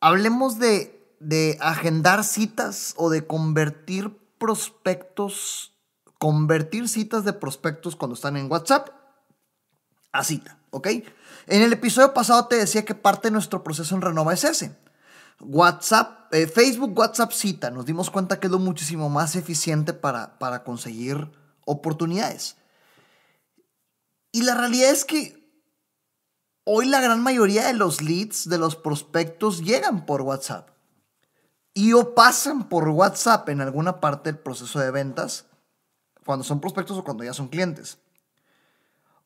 Hablemos de, de agendar citas o de convertir prospectos, convertir citas de prospectos cuando están en WhatsApp a cita, ¿ok? En el episodio pasado te decía que parte de nuestro proceso en Renova es ese. WhatsApp, eh, Facebook, WhatsApp cita. Nos dimos cuenta que es lo muchísimo más eficiente para, para conseguir oportunidades. Y la realidad es que hoy la gran mayoría de los leads, de los prospectos, llegan por WhatsApp. Y o pasan por WhatsApp en alguna parte del proceso de ventas, cuando son prospectos o cuando ya son clientes.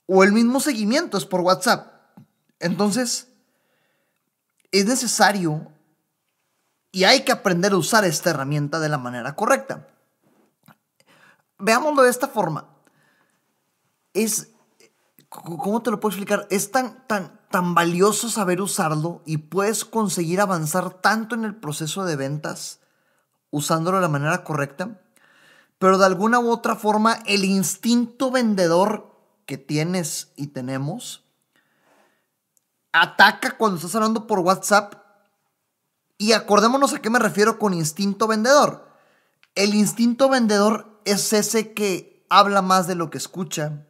O el mismo seguimiento es por WhatsApp. Entonces, es necesario y hay que aprender a usar esta herramienta de la manera correcta. Veámoslo de esta forma. Es ¿cómo te lo puedo explicar? Es tan, tan, tan valioso saber usarlo y puedes conseguir avanzar tanto en el proceso de ventas usándolo de la manera correcta, pero de alguna u otra forma el instinto vendedor que tienes y tenemos ataca cuando estás hablando por WhatsApp y acordémonos a qué me refiero con instinto vendedor. El instinto vendedor es ese que habla más de lo que escucha,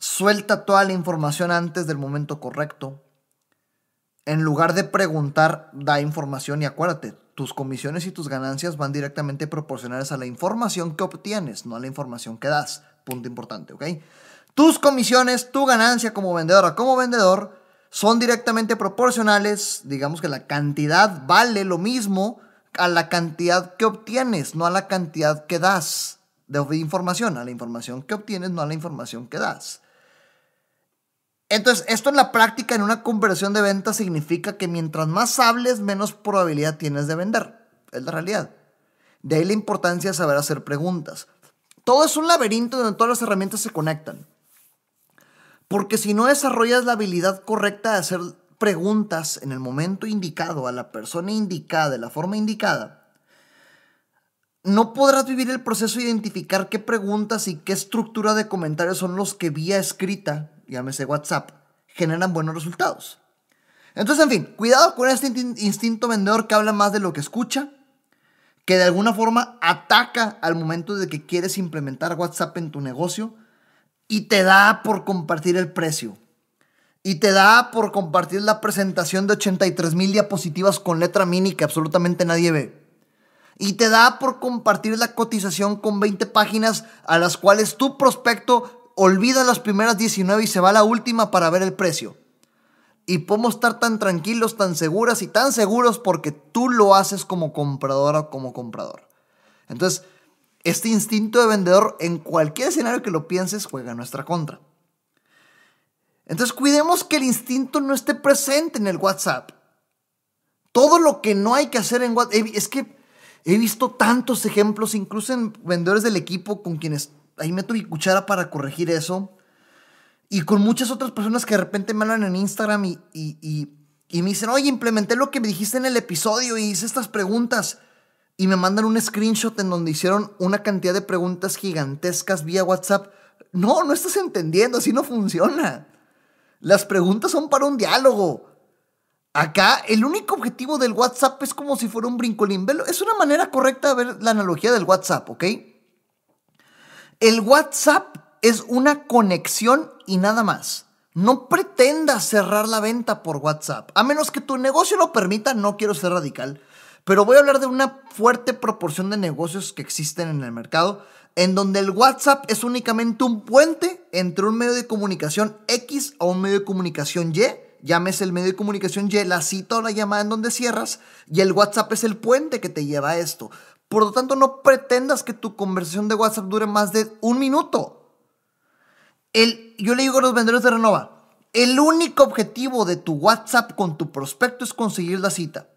suelta toda la información antes del momento correcto. En lugar de preguntar, da información y acuérdate, tus comisiones y tus ganancias van directamente proporcionales a la información que obtienes, no a la información que das. Punto importante, ¿ok? Tus comisiones, tu ganancia como vendedora, como vendedor, son directamente proporcionales. Digamos que la cantidad vale lo mismo a la cantidad que obtienes, no a la cantidad que das de información, a la información que obtienes, no a la información que das. Entonces, esto en la práctica, en una conversión de venta, significa que mientras más hables, menos probabilidad tienes de vender. Es la realidad. De ahí la importancia de saber hacer preguntas. Todo es un laberinto donde todas las herramientas se conectan. Porque si no desarrollas la habilidad correcta de hacer preguntas en el momento indicado, a la persona indicada, de la forma indicada, no podrás vivir el proceso de identificar qué preguntas y qué estructura de comentarios son los que vía escrita llámese WhatsApp, generan buenos resultados. Entonces, en fin, cuidado con este instinto vendedor que habla más de lo que escucha, que de alguna forma ataca al momento de que quieres implementar WhatsApp en tu negocio y te da por compartir el precio. Y te da por compartir la presentación de 83 mil diapositivas con letra mini que absolutamente nadie ve. Y te da por compartir la cotización con 20 páginas a las cuales tu prospecto olvida las primeras 19 y se va a la última para ver el precio. Y podemos estar tan tranquilos, tan seguras y tan seguros porque tú lo haces como compradora o como comprador. Entonces, este instinto de vendedor en cualquier escenario que lo pienses juega nuestra contra. Entonces, cuidemos que el instinto no esté presente en el WhatsApp. Todo lo que no hay que hacer en WhatsApp, es que he visto tantos ejemplos, incluso en vendedores del equipo con quienes ahí meto mi cuchara para corregir eso. Y con muchas otras personas que de repente me hablan en Instagram y, y, me dicen, oye, implementé lo que me dijiste en el episodio y hice estas preguntas. Y me mandan un screenshot en donde hicieron una cantidad de preguntas gigantescas vía WhatsApp. No, no estás entendiendo, así no funciona. Las preguntas son para un diálogo. Acá el único objetivo del WhatsApp es como si fuera un brincolín. Es una manera correcta de ver la analogía del WhatsApp, ¿ok? El WhatsApp es una conexión y nada más. No pretendas cerrar la venta por WhatsApp. A menos que tu negocio lo permita, no quiero ser radical. Pero voy a hablar de una fuerte proporción de negocios que existen en el mercado, en donde el WhatsApp es únicamente un puente entre un medio de comunicación X a un medio de comunicación Y. Llámese el medio de comunicación Y, la cita o la llamada en donde cierras, y el WhatsApp es el puente que te lleva a esto. Por lo tanto, no pretendas que tu conversación de WhatsApp dure más de un minuto. El, yo le digo a los vendedores de Renova, el único objetivo de tu WhatsApp con tu prospecto es conseguir la cita.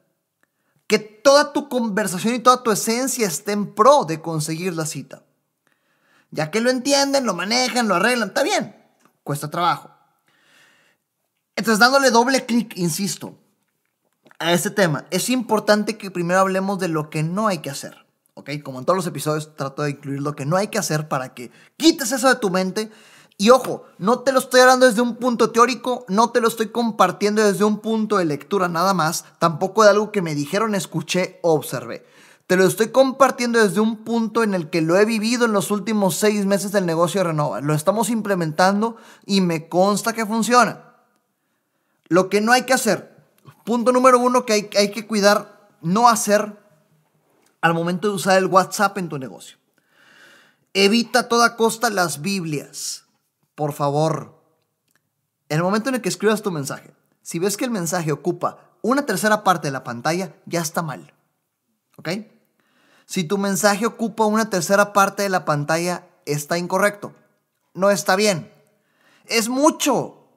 Que toda tu conversación y toda tu esencia esté en pro de conseguir la cita. Ya que lo entienden, lo manejan, lo arreglan, está bien. Cuesta trabajo. Entonces, dándole doble clic, insisto, a este tema, es importante que primero hablemos de lo que no hay que hacer. ¿Ok? Como en todos los episodios, trato de incluir lo que no hay que hacer para que quites eso de tu mente. Y ojo, no te lo estoy hablando desde un punto teórico, no te lo estoy compartiendo desde un punto de lectura nada más, tampoco de algo que me dijeron, escuché o observé. Te lo estoy compartiendo desde un punto en el que lo he vivido en los últimos seis meses del negocio de Renova. Lo estamos implementando y me consta que funciona. Lo que no hay que hacer, punto número uno que hay, hay que cuidar, no hacer al momento de usar el WhatsApp en tu negocio. Evita a toda costa las Biblias. Por favor. En el momento en el que escribas tu mensaje, si ves que el mensaje ocupa una tercera parte de la pantalla, ya está mal. ¿Ok? Si tu mensaje ocupa una tercera parte de la pantalla, está incorrecto. No está bien. Es mucho.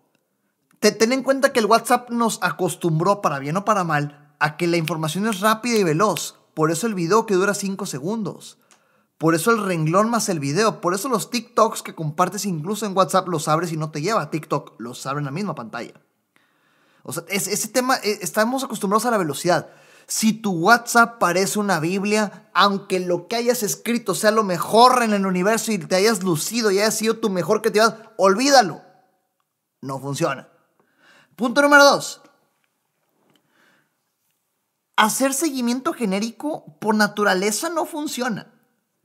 ten en cuenta que el WhatsApp nos acostumbró, para bien o para mal, a que la información es rápida y veloz. Por eso el video que dura 5 segundos. Por eso el renglón más el video. Por eso los TikToks que compartes incluso en WhatsApp los abres y no te lleva a TikTok. Los abre en la misma pantalla. O sea, ese tema, eh, estamos acostumbrados a la velocidad. Si tu WhatsApp parece una Biblia, aunque lo que hayas escrito sea lo mejor en el universo y te hayas lucido y haya sido tu mejor creatividad, olvídalo. No funciona. Punto número dos. Hacer seguimiento genérico por naturaleza no funciona.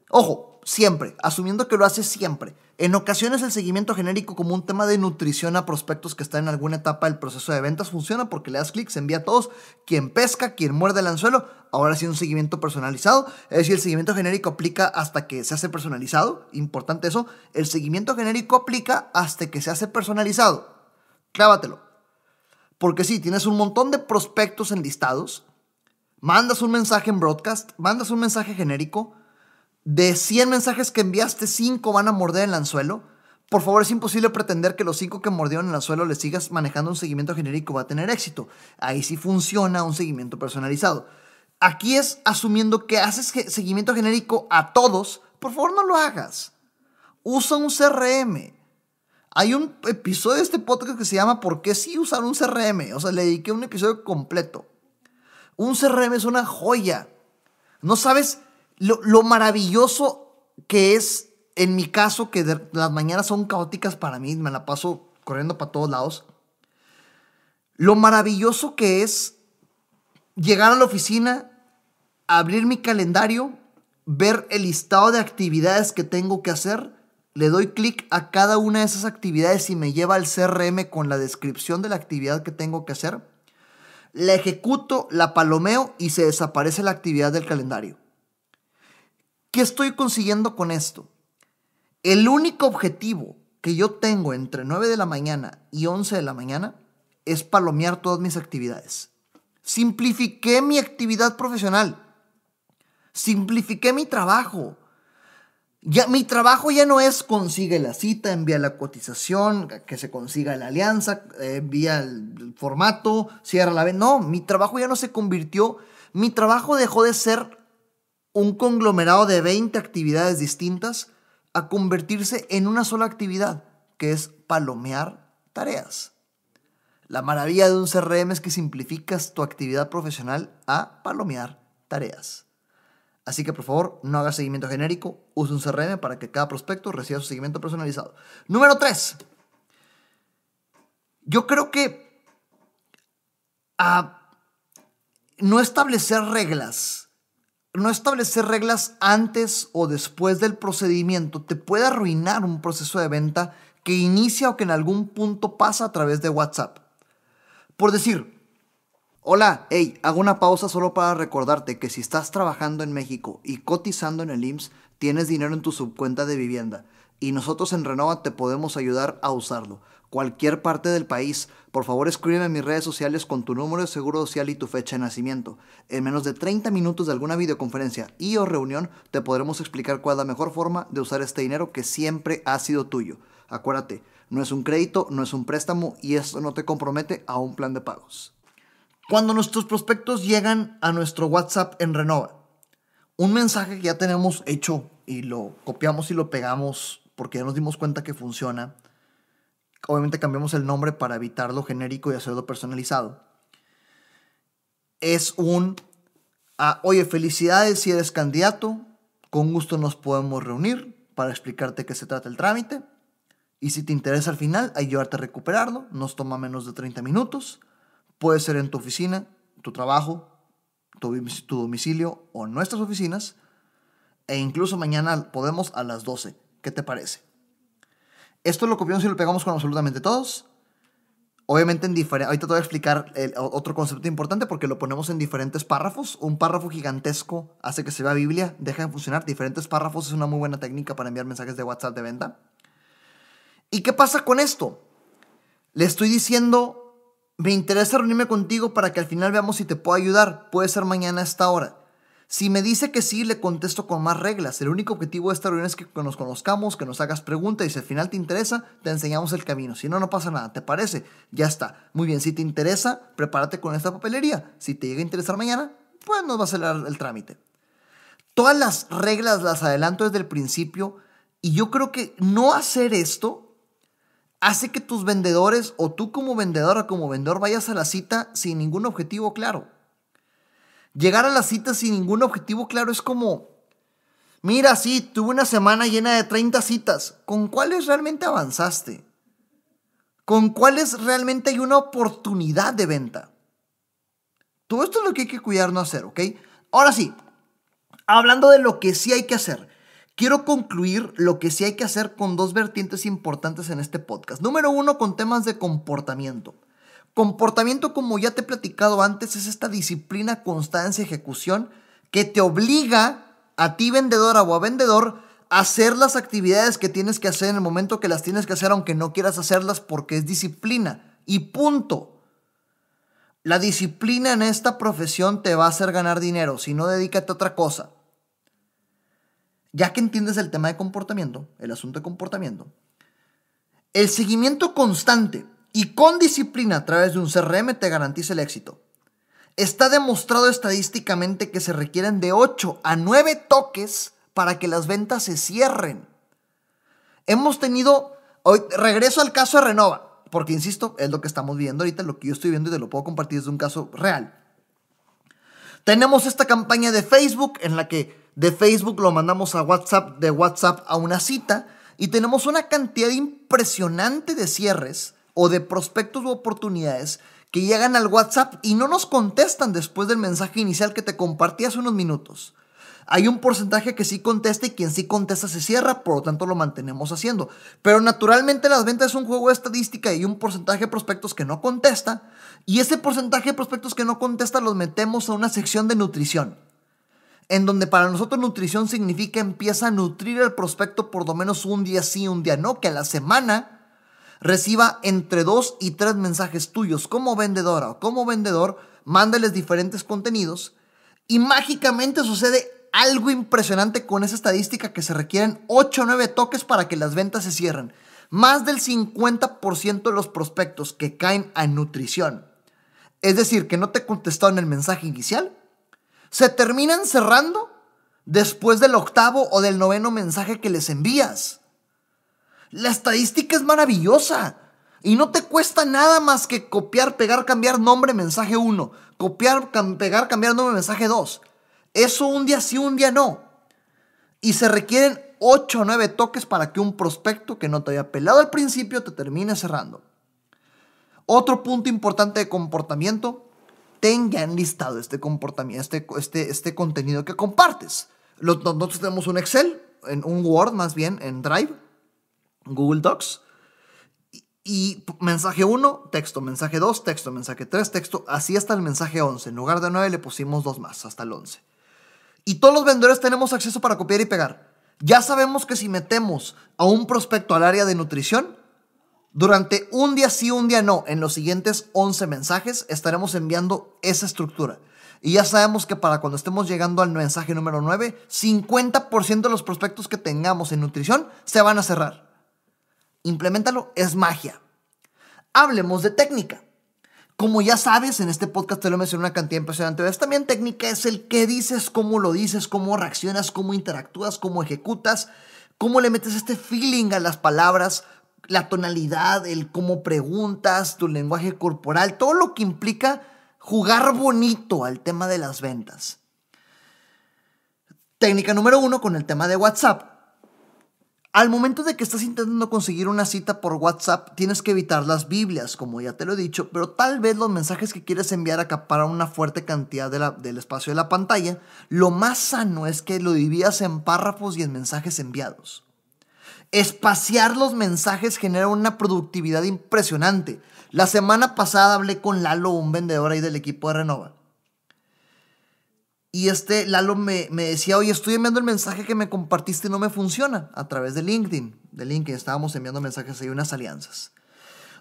Ojo, siempre, asumiendo que lo haces siempre. En ocasiones el seguimiento genérico como un tema de nutrición a prospectos que están en alguna etapa del proceso de ventas funciona porque le das clic, se envía a todos, quien pesca, quien muerde el anzuelo, ahora sí un seguimiento personalizado, es decir, el seguimiento genérico aplica hasta que se hace personalizado, importante eso, el seguimiento genérico aplica hasta que se hace personalizado. Clávatelo. Porque sí, tienes un montón de prospectos enlistados, mandas un mensaje en broadcast, mandas un mensaje genérico, de 100 mensajes que enviaste, 5 van a morder el anzuelo. Por favor, es imposible pretender que los 5 que mordieron el anzuelo le sigas manejando un seguimiento genérico va a tener éxito. Ahí sí funciona un seguimiento personalizado. Aquí es asumiendo que haces seguimiento genérico a todos. Por favor, no lo hagas. Usa un CRM. Hay un episodio de este podcast que se llama ¿Por qué sí usar un CRM? O sea, le dediqué un episodio completo. Un CRM es una joya. No sabes lo, maravilloso que es, en mi caso, que las mañanas son caóticas para mí, me la paso corriendo para todos lados. Lo maravilloso que es llegar a la oficina, abrir mi calendario, ver el listado de actividades que tengo que hacer, le doy clic a cada una de esas actividades y me lleva al CRM con la descripción de la actividad que tengo que hacer la ejecuto, la palomeo y se desaparece la actividad del calendario. ¿Qué estoy consiguiendo con esto? El único objetivo que yo tengo entre 9 de la mañana y 11 de la mañana es palomear todas mis actividades. Simplifiqué mi actividad profesional. Simplifiqué mi trabajo. Ya, mi trabajo ya no es consigue la cita, envía la cotización, que se consiga la alianza, eh, envía el, formato, cierra la venta. No, mi trabajo ya no se convirtió, mi trabajo dejó de ser un conglomerado de 20 actividades distintas a convertirse en una sola actividad, que es palomear tareas. La maravilla de un CRM es que simplificas tu actividad profesional a palomear tareas. Así que por favor, no haga seguimiento genérico, use un CRM para que cada prospecto reciba su seguimiento personalizado. Número 3. Yo creo que ah, no establecer reglas, no establecer reglas antes o después del procedimiento te puede arruinar un proceso de venta que inicia o que en algún punto pasa a través de WhatsApp. Por decir, Hola, hey, hago una pausa solo para recordarte que si estás trabajando en México y cotizando en el IMSS, tienes dinero en tu subcuenta de vivienda y nosotros en Renova te podemos ayudar a usarlo. Cualquier parte del país, por favor escríbeme en mis redes sociales con tu número de seguro social y tu fecha de nacimiento. En menos de 30 minutos de alguna videoconferencia y o reunión te podremos explicar cuál es la mejor forma de usar este dinero que siempre ha sido tuyo. Acuérdate, no es un crédito, no es un préstamo y esto no te compromete a un plan de pagos. Cuando nuestros prospectos llegan a nuestro WhatsApp en Renova, un mensaje que ya tenemos hecho y lo copiamos y lo pegamos porque ya nos dimos cuenta que funciona. Obviamente cambiamos el nombre para evitarlo genérico y hacerlo personalizado. Es un, ah, oye, felicidades si eres candidato, con gusto nos podemos reunir para explicarte qué se trata el trámite. Y si te interesa al final, ayudarte a recuperarlo. Nos toma menos de 30 minutos. Puede ser en tu oficina, tu trabajo, tu, domicilio o en nuestras oficinas. E incluso mañana podemos a las 12. ¿Qué te parece? Esto lo copiamos y lo pegamos con absolutamente todos. Obviamente en diferentes... Ahorita te voy a explicar otro concepto importante porque lo ponemos en diferentes párrafos. Un párrafo gigantesco hace que se vea Biblia, deja de funcionar. Diferentes párrafos es una muy buena técnica para enviar mensajes de WhatsApp de venta. ¿Y qué pasa con esto? Le estoy diciendo, me interesa reunirme contigo para que al final veamos si te puedo ayudar. Puede ser mañana a esta hora. Si me dice que sí, le contesto con más reglas. El único objetivo de esta reunión es que nos conozcamos, que nos hagas preguntas y si al final te interesa, te enseñamos el camino. Si no, no pasa nada. ¿Te parece? Ya está. Muy bien. Si te interesa, prepárate con esta papelería. Si te llega a interesar mañana, pues nos va a acelerar el trámite. Todas las reglas las adelanto desde el principio y yo creo que no hacer esto hace que tus vendedores o tú como vendedora, como vendedor, vayas a la cita sin ningún objetivo claro. Llegar a la cita sin ningún objetivo claro es como, mira, sí, tuve una semana llena de 30 citas. ¿Con cuáles realmente avanzaste? ¿Con cuáles realmente hay una oportunidad de venta? Todo esto es lo que hay que cuidar no hacer, ¿ok? Ahora sí, hablando de lo que sí hay que hacer, quiero concluir lo que sí hay que hacer con dos vertientes importantes en este podcast. Número uno, con temas de comportamiento. Comportamiento, como ya te he platicado antes, es esta disciplina, constancia, ejecución que te obliga a ti vendedora o a vendedor a hacer las actividades que tienes que hacer en el momento que las tienes que hacer, aunque no quieras hacerlas porque es disciplina. Y punto. La disciplina en esta profesión te va a hacer ganar dinero, si no dedícate a otra cosa. Ya que entiendes el tema de comportamiento, el asunto de comportamiento, el seguimiento constante y con disciplina a través de un CRM te garantiza el éxito. Está demostrado estadísticamente que se requieren de 8 a 9 toques para que las ventas se cierren. Hemos tenido, hoy regreso al caso de Renova, porque insisto, es lo que estamos viendo ahorita, lo que yo estoy viendo y te lo puedo compartir desde un caso real. Tenemos esta campaña de Facebook en la que de Facebook lo mandamos a WhatsApp, de WhatsApp a una cita y tenemos una cantidad impresionante de cierres o de prospectos u oportunidades que llegan al WhatsApp y no nos contestan después del mensaje inicial que te compartí hace unos minutos. Hay un porcentaje que sí contesta y quien sí contesta se cierra, por lo tanto lo mantenemos haciendo. Pero naturalmente las ventas es un juego de estadística y hay un porcentaje de prospectos que no contesta. Y ese porcentaje de prospectos que no contesta los metemos a una sección de nutrición. En donde para nosotros nutrición significa empieza a nutrir el prospecto por lo menos un día sí, un día no, que a la semana reciba entre dos y tres mensajes tuyos como vendedora o como vendedor, mándales diferentes contenidos y mágicamente sucede algo impresionante con esa estadística que se requieren 8 o 9 toques para que las ventas se cierren. Más del 50% de los prospectos que caen a nutrición, es decir, que no te contestaron el mensaje inicial, se terminan cerrando después del octavo o del noveno mensaje que les envías. La estadística es maravillosa. Y no te cuesta nada más que copiar, pegar, cambiar nombre, mensaje 1. Copiar, pegar, cambiar nombre, mensaje 2. Eso un día sí, un día no. Y se requieren 8 o 9 toques para que un prospecto que no te había pelado al principio te termine cerrando. Otro punto importante de comportamiento, tenga enlistado este comportamiento, este, este, este contenido que compartes. Nosotros tenemos un Excel, en un Word más bien, en Drive, Google Docs. Y, mensaje 1, texto, mensaje 2, texto, mensaje 3, texto, así hasta el mensaje 11. En lugar de 9 le pusimos dos más, hasta el 11. Y todos los vendedores tenemos acceso para copiar y pegar. Ya sabemos que si metemos a un prospecto al área de nutrición, durante un día sí, un día no, en los siguientes 11 mensajes estaremos enviando esa estructura. Y ya sabemos que para cuando estemos llegando al mensaje número 9, 50% de los prospectos que tengamos en nutrición se van a cerrar implementalo, es magia. Hablemos de técnica. Como ya sabes, en este podcast te lo mencioné una cantidad impresionante de veces. También técnica es el qué dices, cómo lo dices, cómo reaccionas, cómo interactúas, cómo ejecutas, cómo le metes este feeling a las palabras, la tonalidad, el cómo preguntas, tu lenguaje corporal, todo lo que implica jugar bonito al tema de las ventas. Técnica número uno con el tema de WhatsApp. Al momento de que estás intentando conseguir una cita por WhatsApp, tienes que evitar las Biblias, como ya te lo he dicho, pero tal vez los mensajes que quieres enviar acaparan una fuerte cantidad del espacio de la pantalla. Lo más sano es que lo dividas en párrafos y en mensajes enviados. Espaciar los mensajes genera una productividad impresionante. La semana pasada hablé con Lalo, un vendedor ahí del equipo de Renova. Y este Lalo me, decía, oye, estoy enviando el mensaje que me compartiste y no me funciona a través de LinkedIn. De LinkedIn estábamos enviando mensajes y unas alianzas.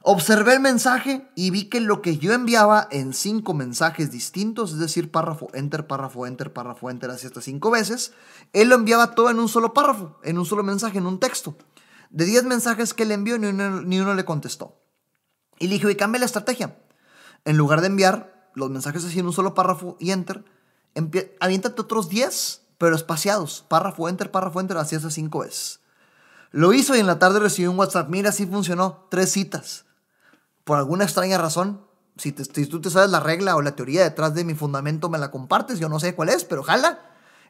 Observé el mensaje y vi que lo que yo enviaba en cinco mensajes distintos, es decir, párrafo, enter, párrafo, enter, párrafo, enter, así hasta cinco veces, él lo enviaba todo en un solo párrafo, en un solo mensaje, en un texto. De diez mensajes que le envió, ni uno, ni uno le contestó. Y le dije, oye, cambia la estrategia. En lugar de enviar los mensajes así en un solo párrafo y enter, aviéntate otros 10, pero espaciados. Párrafo, enter, párrafo, enter, así hace cinco veces. Lo hizo y en la tarde recibió un WhatsApp. Mira, así funcionó. Tres citas. Por alguna extraña razón, si, tú te sabes la regla o la teoría detrás de mi fundamento, me la compartes. Yo no sé cuál es, pero jala.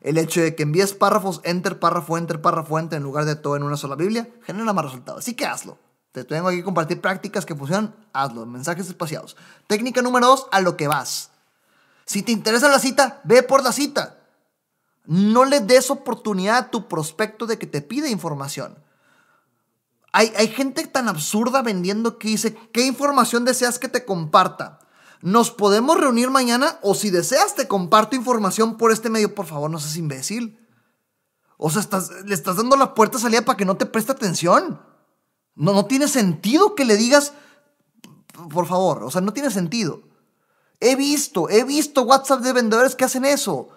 El hecho de que envíes párrafos, enter, párrafo, enter, párrafo, enter, en lugar de todo en una sola Biblia, genera más resultados. Así que hazlo. Te tengo aquí compartir prácticas que funcionan, hazlo. Mensajes espaciados. Técnica número dos, a lo que vas. Si te interesa la cita, ve por la cita. No le des oportunidad a tu prospecto de que te pide información. Hay, hay, gente tan absurda vendiendo que dice, ¿qué información deseas que te comparta? Nos podemos reunir mañana o si deseas te comparto información por este medio. Por favor, no seas imbécil. O sea, estás, le estás dando la puerta salida para que no te preste atención. No, no tiene sentido que le digas, por favor, o sea, no tiene sentido. He visto, he visto WhatsApp de vendedores que hacen eso.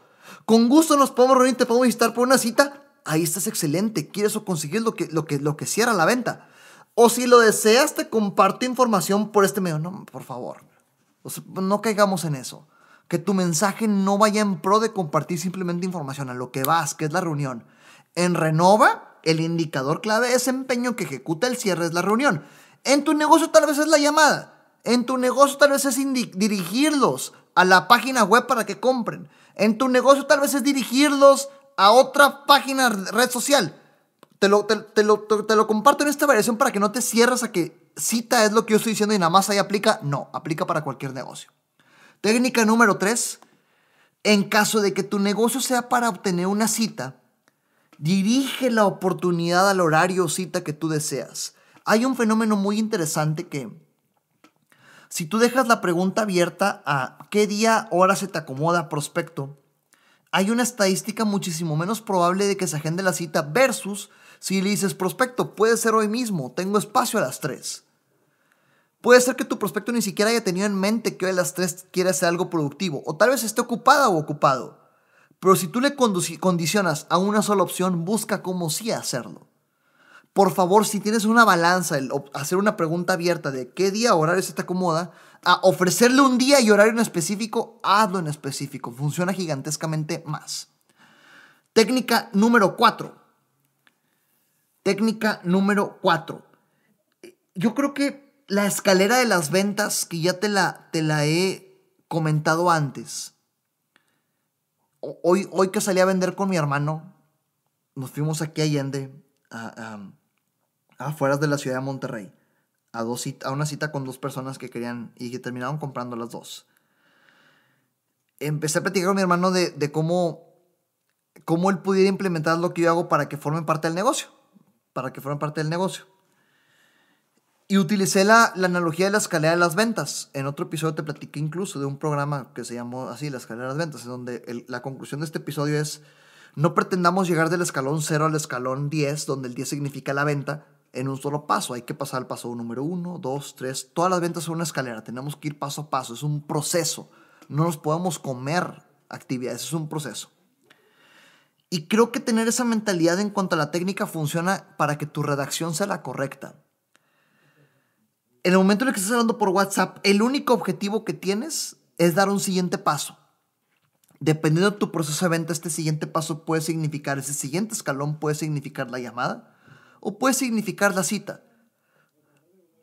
Con gusto nos podemos reunir, te podemos visitar por una cita. Ahí estás excelente. ¿Quieres conseguir lo que, lo que, lo que cierra la venta? O si lo deseas, te comparto información por este medio. No, por favor. no caigamos en eso. Que tu mensaje no vaya en pro de compartir simplemente información a lo que vas, que es la reunión. En Renova, el indicador clave de desempeño que ejecuta el cierre es la reunión. En tu negocio tal vez es la llamada. En tu negocio tal vez es dirigirlos a la página web para que compren. En tu negocio tal vez es dirigirlos a otra página, red social. Te lo, te, lo, te lo comparto en esta variación para que no te cierres a que cita es lo que yo estoy diciendo y nada más ahí aplica. No, aplica para cualquier negocio. Técnica número 3. En caso de que tu negocio sea para obtener una cita, dirige la oportunidad al horario o cita que tú deseas. Hay un fenómeno muy interesante que si tú dejas la pregunta abierta a qué día, hora se te acomoda prospecto, hay una estadística muchísimo menos probable de que se agende la cita versus si le dices prospecto, puede ser hoy mismo, tengo espacio a las 3. Puede ser que tu prospecto ni siquiera haya tenido en mente que hoy a las 3 quiere hacer algo productivo, o tal vez esté ocupada o ocupado. Pero si tú le condicionas a una sola opción, busca cómo sí hacerlo. Por favor, si tienes una balanza, hacer una pregunta abierta de qué día horario se te acomoda, a ofrecerle un día y horario en específico, hazlo en específico. Funciona gigantescamente más. Técnica número 4. Técnica número 4. Yo creo que la escalera de las ventas, que ya te la, te la he comentado antes. Hoy, hoy que salí a vender con mi hermano, nos fuimos aquí a Allende. Afuera de la ciudad de Monterrey, a, una cita con dos personas que querían y que terminaron comprando las dos. Empecé a platicar con mi hermano de, cómo, cómo él pudiera implementar lo que yo hago para que formen parte del negocio, para que formen parte del negocio. Y utilicé la, la, analogía de la escalera de las ventas. En otro episodio te platiqué incluso de un programa que se llamó así, la escalera de las ventas, en donde la conclusión de este episodio es, no pretendamos llegar del escalón 0 al escalón 10, donde el 10 significa la venta, en un solo paso. Hay que pasar al paso número uno, dos, tres. Todas las ventas son una escalera. Tenemos que ir paso a paso. Es un proceso. No nos podemos comer actividades. Es un proceso. Y creo que tener esa mentalidad en cuanto a la técnica funciona para que tu redacción sea la correcta. En el momento en el que estás hablando por WhatsApp, el único objetivo que tienes es dar un siguiente paso. Dependiendo de tu proceso de venta, este siguiente paso puede significar, ese siguiente escalón puede significar la llamada o puede significar la cita.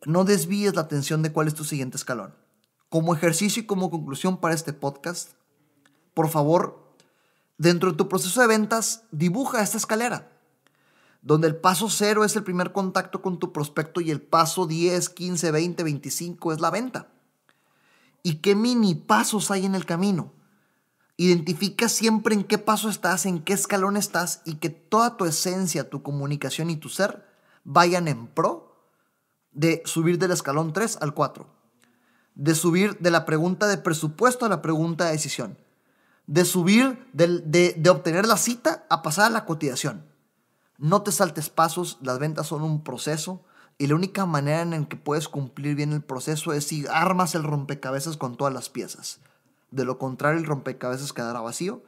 No desvíes la atención de cuál es tu siguiente escalón. Como ejercicio y como conclusión para este podcast, por favor, dentro de tu proceso de ventas, dibuja esta escalera, donde el paso cero es el primer contacto con tu prospecto y el paso 10, 15, 20, 25 es la venta. ¿Y qué mini pasos hay en el camino? Identifica siempre en qué paso estás, en qué escalón estás y que toda tu esencia, tu comunicación y tu ser vayan en pro de subir del escalón 3 al 4. De subir de la pregunta de presupuesto a la pregunta de decisión. De subir de, obtener la cita a pasar a la cotización. No te saltes pasos, las ventas son un proceso y la única manera en que puedes cumplir bien el proceso es si armas el rompecabezas con todas las piezas. De lo contrario, el rompecabezas quedará vacío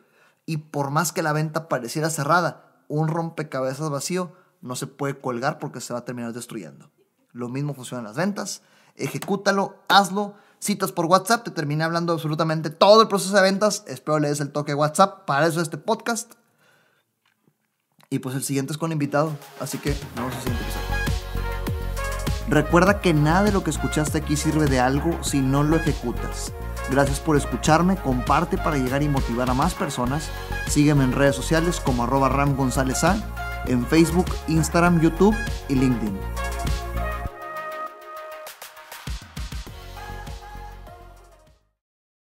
y por más que la venta pareciera cerrada, un rompecabezas vacío no se puede colgar porque se va a terminar destruyendo. Lo mismo funciona en las ventas. Ejecútalo, hazlo. Citas por WhatsApp, te terminé hablando absolutamente todo el proceso de ventas. Espero le des el toque WhatsApp. Para eso este podcast. Y pues el siguiente es con invitado. Así que al siguiente episodio. Recuerda que nada de lo que escuchaste aquí sirve de algo si no lo ejecutas. Gracias por escucharme, comparte para llegar y motivar a más personas. Sígueme en redes sociales como arroba Ram González A, en Facebook, Instagram, YouTube y LinkedIn.